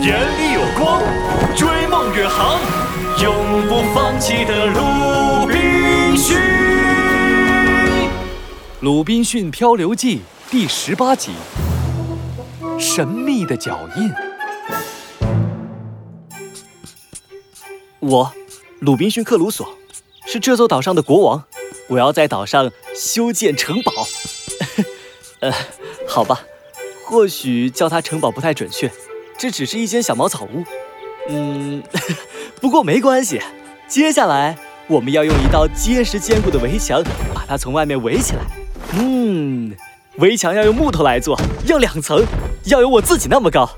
眼里有光，追梦远航，永不放弃的鲁滨逊。《鲁滨逊漂流记》第十八集：神秘的脚印。我，鲁滨逊克鲁索，是这座岛上的国王。我要在岛上修建城堡。呃，好吧，或许叫它城堡不太准确，这只是一间小茅草屋。嗯，不过没关系。接下来我们要用一道结实坚固的围墙把它从外面围起来。嗯，围墙要用木头来做，要两层，要有我自己那么高。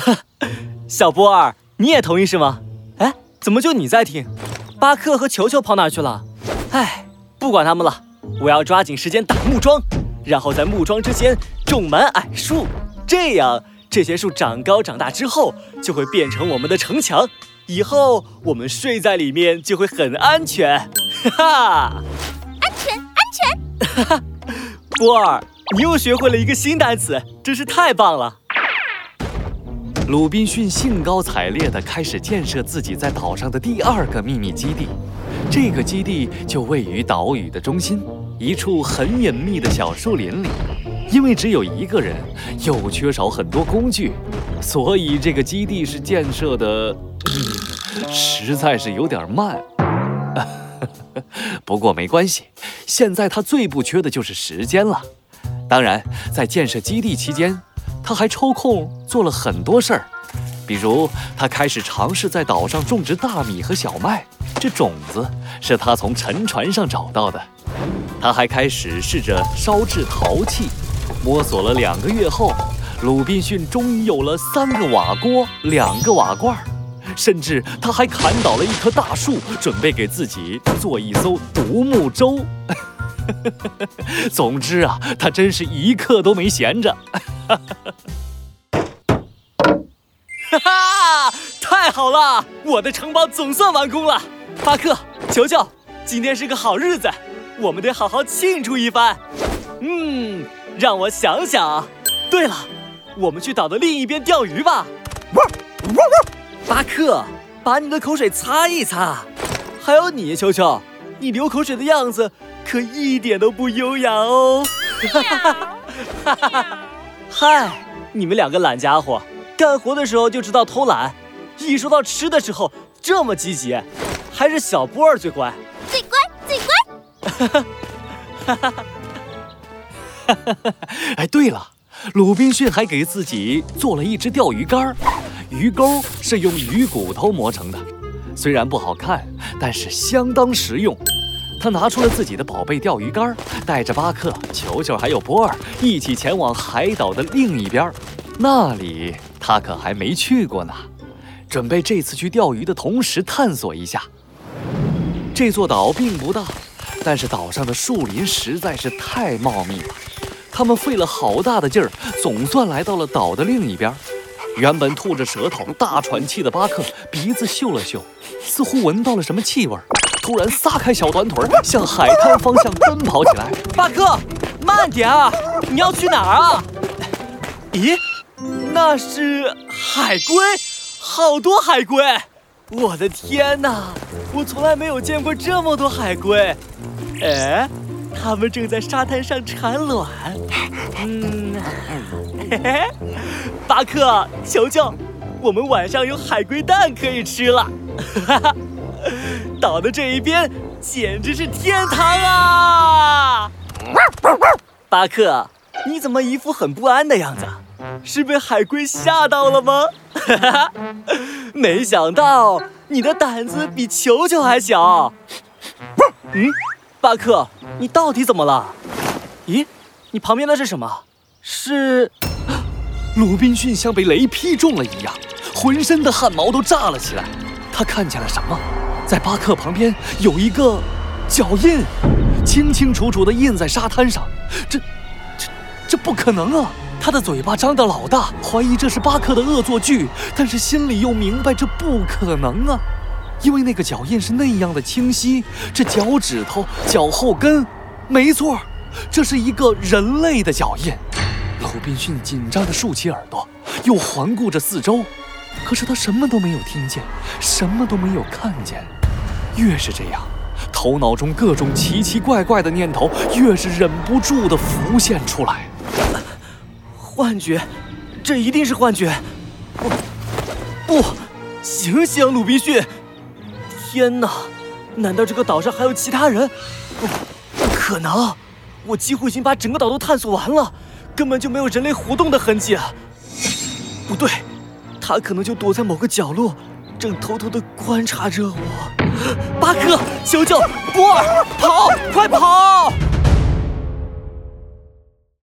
啾啾，小波儿，你也同意是吗？哎，怎么就你在听？巴克和球球跑哪去了？哎，不管他们了。我要抓紧时间打木桩，然后在木桩之间种满矮树，这样这些树长高长大之后就会变成我们的城墙，以后我们睡在里面就会很安全，哈哈！安全，安全！哈哈，波儿，你又学会了一个新单词，真是太棒了！鲁滨逊兴高采烈地开始建设自己在岛上的第二个秘密基地，这个基地就位于岛屿的中心。一处很隐秘的小树林里，因为只有一个人，又缺少很多工具，所以这个基地是建设的，实在是有点慢。不过没关系，现在他最不缺的就是时间了。当然，在建设基地期间，他还抽空做了很多事儿，比如他开始尝试在岛上种植大米和小麦，这种子是他从沉船上找到的。他还开始试着烧制陶器，摸索了两个月后，鲁滨逊终于有了三个瓦锅、两个瓦罐，甚至他还砍倒了一棵大树，准备给自己做一艘独木舟。总之啊，他真是一刻都没闲着。哈哈，太好了，我的城堡总算完工了。巴克，球球，今天是个好日子。我们得好好庆祝一番。嗯，让我想想。对了，我们去岛的另一边钓鱼吧。巴克，把你的口水擦一擦。还有你，球球，你流口水的样子可一点都不优雅哦。哈哈哈哈嗨，你们两个懒家伙，干活的时候就知道偷懒，一说到吃的时候这么积极，还是小波儿最乖。哈 哈哎，对了，鲁滨逊还给自己做了一只钓鱼竿，鱼钩是用鱼骨头磨成的，虽然不好看，但是相当实用。他拿出了自己的宝贝钓鱼竿，带着巴克、球球还有波尔一起前往海岛的另一边，那里他可还没去过呢，准备这次去钓鱼的同时探索一下。这座岛并不大。但是岛上的树林实在是太茂密了，他们费了好大的劲儿，总算来到了岛的另一边。原本吐着舌头、大喘气的巴克，鼻子嗅了嗅，似乎闻到了什么气味，突然撒开小短腿，向海滩方向奔跑起来。巴克，慢点啊！你要去哪儿啊？咦，那是海龟，好多海龟！我的天哪，我从来没有见过这么多海龟。哎，它们正在沙滩上产卵。嗯，巴克，球球，我们晚上有海龟蛋可以吃了。哈哈，岛的这一边简直是天堂啊！巴克，你怎么一副很不安的样子？是被海龟吓到了吗？哈哈，没想到你的胆子比球球还小。嗯。巴克，你到底怎么了？咦，你旁边的是什么？是鲁滨逊像被雷劈中了一样，浑身的汗毛都炸了起来。他看见了什么？在巴克旁边有一个脚印，清清楚楚地印在沙滩上。这、这、这不可能啊！他的嘴巴张得老大，怀疑这是巴克的恶作剧，但是心里又明白这不可能啊。因为那个脚印是那样的清晰，这脚趾头、脚后跟，没错，这是一个人类的脚印。鲁滨逊紧张地竖起耳朵，又环顾着四周，可是他什么都没有听见，什么都没有看见。越是这样，头脑中各种奇奇怪怪的念头越是忍不住地浮现出来。幻觉，这一定是幻觉！不，不，醒醒，鲁滨逊！天哪，难道这个岛上还有其他人？不，不可能！我几乎已经把整个岛都探索完了，根本就没有人类活动的痕迹啊！不对，他可能就躲在某个角落，正偷偷的观察着我。巴克，求救！波尔，跑，快跑！